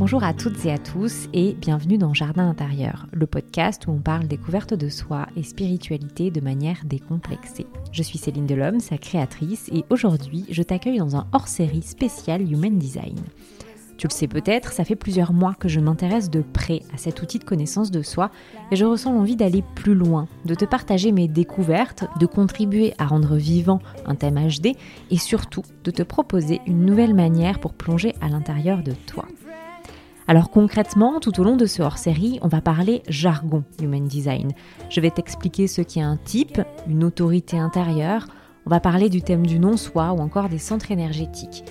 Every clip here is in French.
Bonjour à toutes et à tous et bienvenue dans Jardin intérieur, le podcast où on parle découverte de soi et spiritualité de manière décomplexée. Je suis Céline Delhomme, sa créatrice, et aujourd'hui je t'accueille dans un hors-série spécial Human Design. Tu le sais peut-être, ça fait plusieurs mois que je m'intéresse de près à cet outil de connaissance de soi et je ressens l'envie d'aller plus loin, de te partager mes découvertes, de contribuer à rendre vivant un thème HD et surtout de te proposer une nouvelle manière pour plonger à l'intérieur de toi. Alors concrètement, tout au long de ce hors-série, on va parler jargon Human Design. Je vais t'expliquer ce qu'est un type, une autorité intérieure, on va parler du thème du non-soi ou encore des centres énergétiques.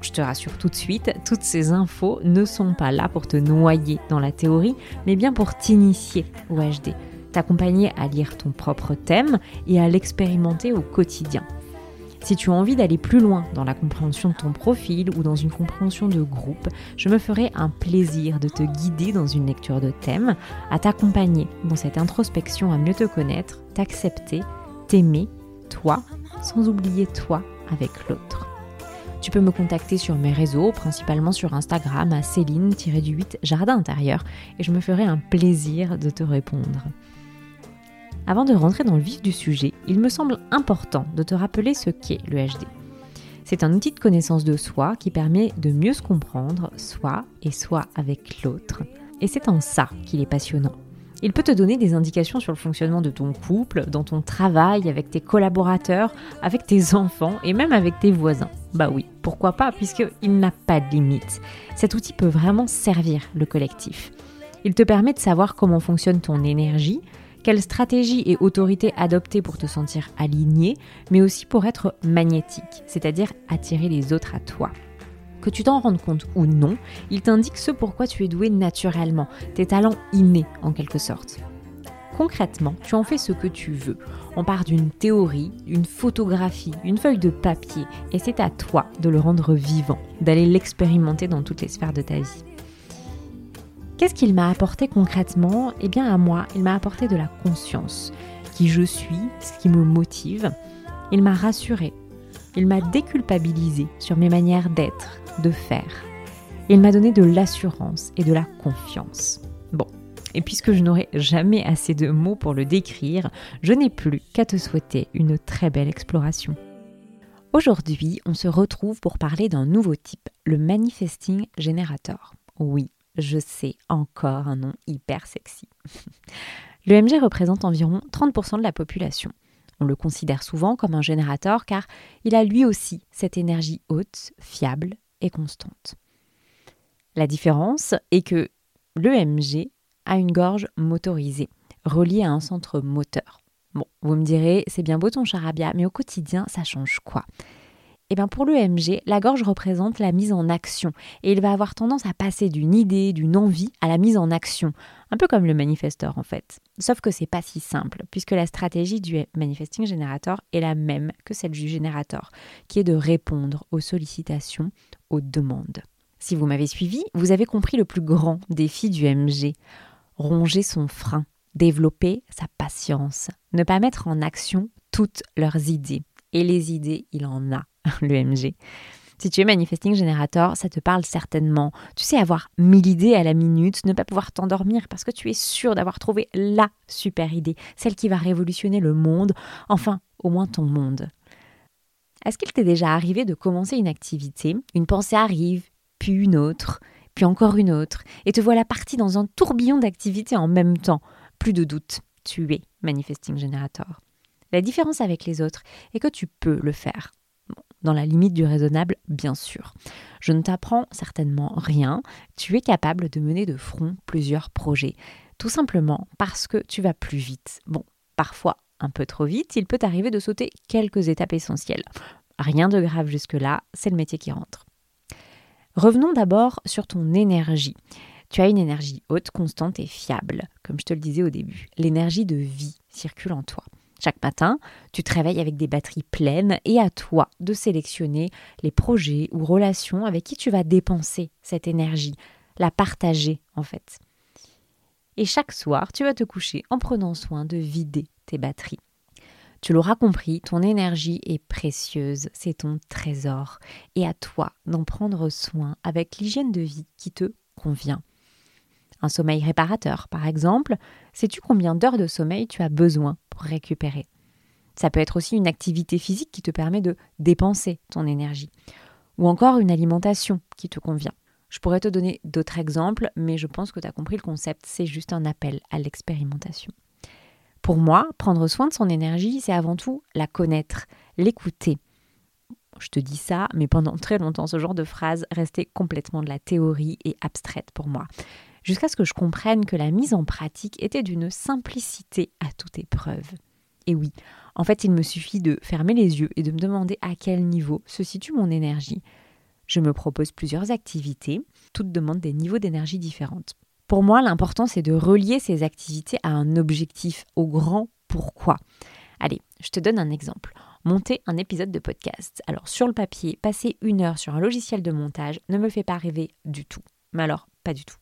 Je te rassure tout de suite, toutes ces infos ne sont pas là pour te noyer dans la théorie, mais bien pour t'initier au HD, t'accompagner à lire ton propre thème et à l'expérimenter au quotidien. Si tu as envie d'aller plus loin dans la compréhension de ton profil ou dans une compréhension de groupe, je me ferai un plaisir de te guider dans une lecture de thème, à t'accompagner dans cette introspection à mieux te connaître, t'accepter, t'aimer, toi, sans oublier toi avec l'autre. Tu peux me contacter sur mes réseaux, principalement sur Instagram à Céline-du-8 Jardin intérieur, et je me ferai un plaisir de te répondre. Avant de rentrer dans le vif du sujet, il me semble important de te rappeler ce qu'est le HD. C'est un outil de connaissance de soi qui permet de mieux se comprendre, soi et soi avec l'autre. Et c'est en ça qu'il est passionnant. Il peut te donner des indications sur le fonctionnement de ton couple, dans ton travail, avec tes collaborateurs, avec tes enfants et même avec tes voisins. Bah oui, pourquoi pas, puisqu'il n'a pas de limite. Cet outil peut vraiment servir le collectif. Il te permet de savoir comment fonctionne ton énergie, quelle stratégie et autorité adopter pour te sentir aligné, mais aussi pour être magnétique, c'est-à-dire attirer les autres à toi. Que tu t'en rendes compte ou non, il t'indique ce pourquoi tu es doué naturellement, tes talents innés en quelque sorte. Concrètement, tu en fais ce que tu veux. On part d'une théorie, d'une photographie, une feuille de papier, et c'est à toi de le rendre vivant, d'aller l'expérimenter dans toutes les sphères de ta vie. Qu'est-ce qu'il m'a apporté concrètement? Eh bien à moi, il m'a apporté de la conscience, qui je suis, ce qui me motive. Il m'a rassuré, il m'a déculpabilisé sur mes manières d'être, de faire. Il m'a donné de l'assurance et de la confiance. Bon, et puisque je n'aurai jamais assez de mots pour le décrire, je n'ai plus qu'à te souhaiter une très belle exploration. Aujourd'hui, on se retrouve pour parler d'un nouveau type, le Manifesting Generator. Oui, je sais, encore un nom hyper sexy. Le MG représente environ 30% de la population. On le considère souvent comme un générateur car il a lui aussi cette énergie haute, fiable et constante. La différence est que l'EMG a une gorge motorisée, reliée à un centre moteur. Bon, vous me direz, c'est bien beau ton charabia, mais au quotidien, ça change quoi? Eh bien pour l'EMG, la gorge représente la mise en action et il va avoir tendance à passer d'une idée, d'une envie à la mise en action, un peu comme le manifesteur en fait. Sauf que c'est pas si simple puisque la stratégie du manifesting generator est la même que celle du générateur, qui est de répondre aux sollicitations, aux demandes. Si vous m'avez suivi, vous avez compris le plus grand défi du MG ronger son frein, développer sa patience, ne pas mettre en action toutes leurs idées. Et les idées, il en a, le MG. Si tu es manifesting générateur, ça te parle certainement. Tu sais, avoir mille idées à la minute, ne pas pouvoir t'endormir parce que tu es sûr d'avoir trouvé la super idée, celle qui va révolutionner le monde, enfin, au moins ton monde. Est-ce qu'il t'est déjà arrivé de commencer une activité, une pensée arrive, puis une autre, puis encore une autre, et te voilà partie dans un tourbillon d'activités en même temps? Plus de doute, tu es manifesting générateur. La différence avec les autres est que tu peux le faire. dans la limite du raisonnable, bien sûr. Je ne t'apprends certainement rien. Tu es capable de mener de front plusieurs projets. Tout simplement parce que tu vas plus vite. Bon, parfois un peu trop vite, il peut arriver de sauter quelques étapes essentielles. Rien de grave jusque-là, c'est le métier qui rentre. Revenons d'abord sur ton énergie. Tu as une énergie haute, constante et fiable, comme je te le disais au début. L'énergie de vie circule en toi. Chaque matin, tu te réveilles avec des batteries pleines et à toi de sélectionner les projets ou relations avec qui tu vas dépenser cette énergie, la partager en fait. Et chaque soir, tu vas te coucher en prenant soin de vider tes batteries. Tu l'auras compris, ton énergie est précieuse, c'est ton trésor, et à toi d'en prendre soin avec l'hygiène de vie qui te convient. Un sommeil réparateur, par exemple, sais-tu combien d'heures de sommeil tu as besoin récupérer Ça peut être aussi une activité physique qui te permet de dépenser ton énergie, ou encore une alimentation qui te convient. Je pourrais te donner d'autres exemples, mais je pense que tu as compris le concept, c'est juste un appel à l'expérimentation. Pour moi, prendre soin de son énergie, c'est avant tout la connaître, l'écouter. Je te dis ça, mais pendant très longtemps, ce genre de phrase restait complètement de la théorie et abstraite pour moi jusqu'à ce que je comprenne que la mise en pratique était d'une simplicité à toute épreuve. Et oui, en fait, il me suffit de fermer les yeux et de me demander à quel niveau se situe mon énergie. Je me propose plusieurs activités, toutes demandent des niveaux d'énergie différentes. Pour moi, l'important, c'est de relier ces activités à un objectif, au grand pourquoi. Allez, je te donne un exemple. Monter un épisode de podcast. Alors, sur le papier, passer une heure sur un logiciel de montage ne me fait pas rêver du tout. Mais alors, pas du tout.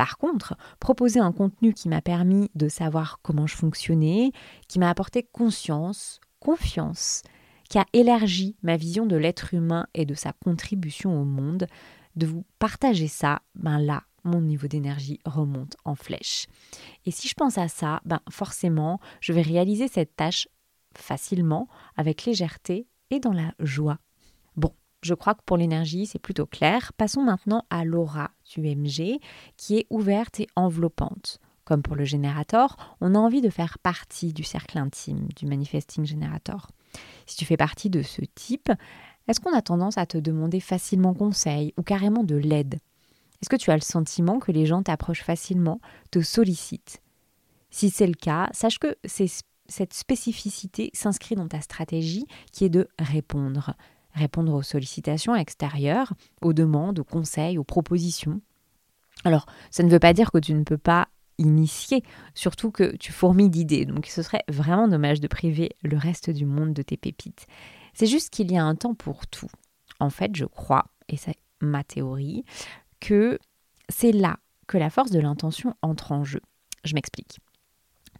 Par contre, proposer un contenu qui m'a permis de savoir comment je fonctionnais, qui m'a apporté conscience, confiance, qui a élargi ma vision de l'être humain et de sa contribution au monde, de vous partager ça, ben là, mon niveau d'énergie remonte en flèche. Et si je pense à ça, ben forcément, je vais réaliser cette tâche facilement, avec légèreté et dans la joie. Je crois que pour l'énergie, c'est plutôt clair. Passons maintenant à l'aura du MG, qui est ouverte et enveloppante. Comme pour le générateur, on a envie de faire partie du cercle intime du manifesting générateur. Si tu fais partie de ce type, est-ce qu'on a tendance à te demander facilement conseil ou carrément de l'aide? Est-ce que tu as le sentiment que les gens t'approchent facilement, te sollicitent? Si c'est le cas, sache que cette spécificité s'inscrit dans ta stratégie qui est de répondre répondre aux sollicitations extérieures, aux demandes, aux conseils, aux propositions. Alors, ça ne veut pas dire que tu ne peux pas initier, surtout que tu fourmis d'idées, donc ce serait vraiment dommage de priver le reste du monde de tes pépites. C'est juste qu'il y a un temps pour tout. En fait, je crois, et c'est ma théorie, que c'est là que la force de l'intention entre en jeu. Je m'explique.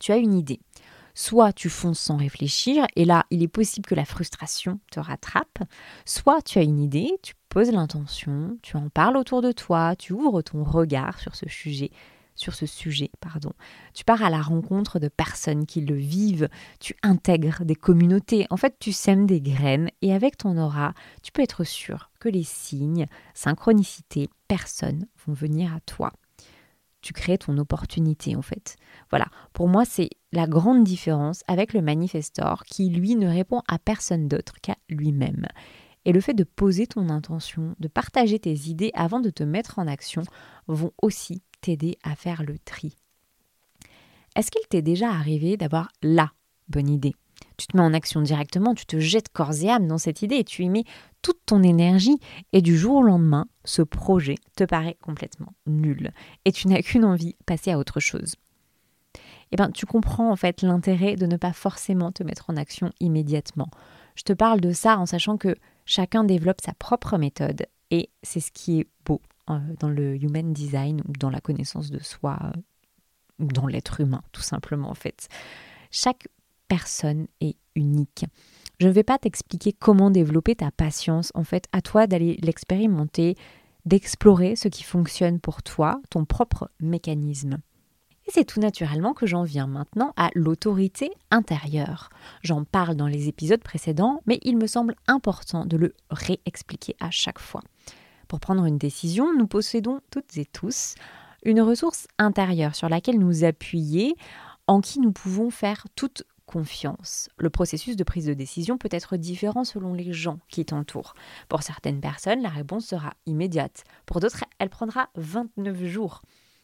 Tu as une idée, Soit tu fonces sans réfléchir, et là, il est possible que la frustration te rattrape. Soit tu as une idée, tu poses l'intention, tu en parles autour de toi, tu ouvres ton regard sur ce sujet sur ce sujet, pardon. Tu pars à la rencontre de personnes qui le vivent, tu intègres des communautés, en fait tu sèmes des graines et avec ton aura, tu peux être sûr que les signes, synchronicité, personnes vont venir à toi tu crées ton opportunité en fait. Voilà, pour moi c'est la grande différence avec le manifestor qui lui ne répond à personne d'autre qu'à lui-même. Et le fait de poser ton intention, de partager tes idées avant de te mettre en action vont aussi t'aider à faire le tri. Est-ce qu'il t'est déjà arrivé d'avoir la bonne idée? Tu te mets en action directement, tu te jettes corps et âme dans cette idée et tu y mets toute ton énergie et du jour au lendemain, ce projet te paraît complètement nul et tu n'as qu'une envie, passer à autre chose. Eh bien, tu comprends en fait l'intérêt de ne pas forcément te mettre en action immédiatement. Je te parle de ça en sachant que chacun développe sa propre méthode et c'est ce qui est beau euh, dans le human design dans la connaissance de soi ou dans l'être humain tout simplement en fait. Chaque personne est Je ne vais pas t'expliquer comment développer ta patience, en fait, à toi d'aller l'expérimenter, d'explorer ce qui fonctionne pour toi, ton propre mécanisme. Et c'est tout naturellement que j'en viens maintenant à l'autorité intérieure. J'en parle dans les épisodes précédents, mais il me semble important de le réexpliquer à chaque fois. Pour prendre une décision, nous possédons toutes et tous une ressource intérieure sur laquelle nous appuyer, en qui nous pouvons faire toute confiance. Le processus de prise de décision peut être différent selon les gens qui t'entourent. Pour certaines personnes, la réponse sera immédiate. Pour d'autres, elle prendra 29 jours.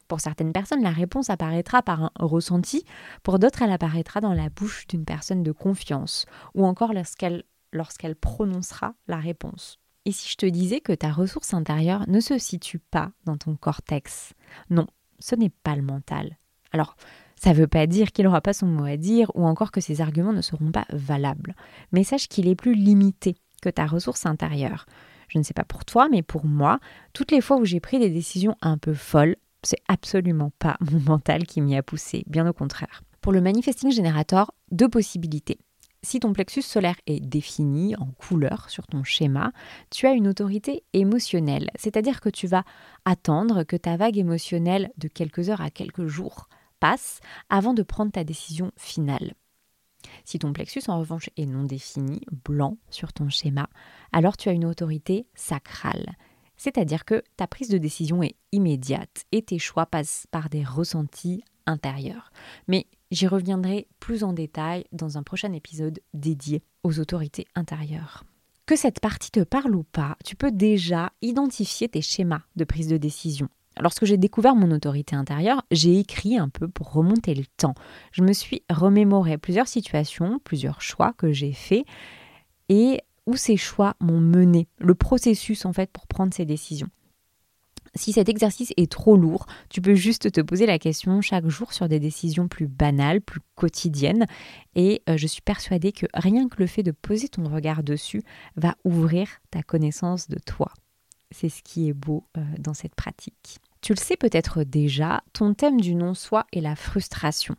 Pour certaines personnes, la réponse apparaîtra par un ressenti. Pour d'autres, elle apparaîtra dans la bouche d'une personne de confiance ou encore lorsqu'elle prononcera la réponse. Et si je te disais que ta ressource intérieure ne se situe pas dans ton cortex? Non, ce n'est pas le mental. Alors, ça ne veut pas dire qu'il n'aura pas son mot à dire ou encore que ses arguments ne seront pas valables. Mais sache qu'il est plus limité que ta ressource intérieure. Je ne sais pas pour toi, mais pour moi, toutes les fois où j'ai pris des décisions un peu folles, c'est absolument pas mon mental qui m'y a poussé, bien au contraire. Pour le manifesting generator, deux possibilités. Si ton plexus solaire est défini en couleur sur ton schéma, tu as une autorité émotionnelle, c'est-à-dire que tu vas attendre que ta vague émotionnelle de quelques heures à quelques jours avant de prendre ta décision finale. Si ton plexus en revanche est non défini, blanc sur ton schéma, alors tu as une autorité sacrale. C'est-à-dire que ta prise de décision est immédiate et tes choix passent par des ressentis intérieurs. Mais j'y reviendrai plus en détail dans un prochain épisode dédié aux autorités intérieures. Que cette partie te parle ou pas, tu peux déjà identifier tes schémas de prise de décision. Lorsque j'ai découvert mon autorité intérieure, j'ai écrit un peu pour remonter le temps. Je me suis remémoré plusieurs situations, plusieurs choix que j'ai faits et où ces choix m'ont mené, le processus en fait pour prendre ces décisions. Si cet exercice est trop lourd, tu peux juste te poser la question chaque jour sur des décisions plus banales, plus quotidiennes. Et euh, je suis persuadée que rien que le fait de poser ton regard dessus va ouvrir ta connaissance de toi. C'est ce qui est beau euh, dans cette pratique. Tu le sais peut-être déjà, ton thème du non-soi est la frustration.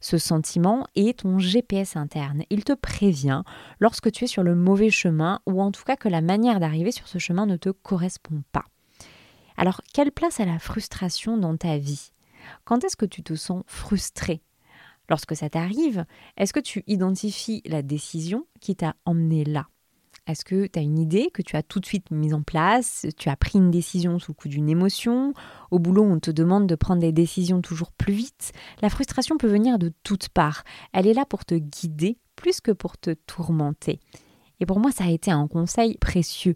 Ce sentiment est ton GPS interne. Il te prévient lorsque tu es sur le mauvais chemin ou en tout cas que la manière d'arriver sur ce chemin ne te correspond pas. Alors, quelle place a la frustration dans ta vie? Quand est-ce que tu te sens frustré? Lorsque ça t'arrive, est-ce que tu identifies la décision qui t'a emmené là? Est-ce que tu as une idée que tu as tout de suite mise en place? Tu as pris une décision sous le coup d'une émotion? Au boulot, on te demande de prendre des décisions toujours plus vite La frustration peut venir de toutes parts. Elle est là pour te guider plus que pour te tourmenter. Et pour moi, ça a été un conseil précieux.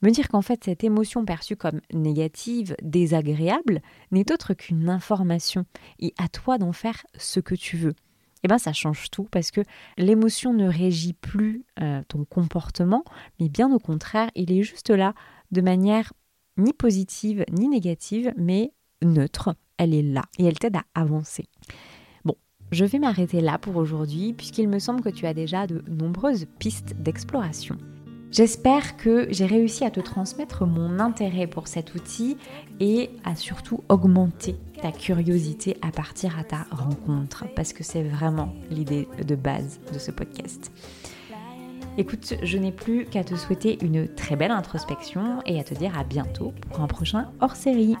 Me dire qu'en fait, cette émotion perçue comme négative, désagréable, n'est autre qu'une information. Et à toi d'en faire ce que tu veux eh ben ça change tout parce que l'émotion ne régit plus euh, ton comportement, mais bien au contraire, il est juste là de manière ni positive ni négative, mais neutre. Elle est là et elle t'aide à avancer. Bon, je vais m'arrêter là pour aujourd'hui puisqu'il me semble que tu as déjà de nombreuses pistes d'exploration. J'espère que j'ai réussi à te transmettre mon intérêt pour cet outil et à surtout augmenter ta curiosité à partir à ta rencontre, parce que c'est vraiment l'idée de base de ce podcast. Écoute, je n'ai plus qu'à te souhaiter une très belle introspection et à te dire à bientôt pour un prochain hors-série.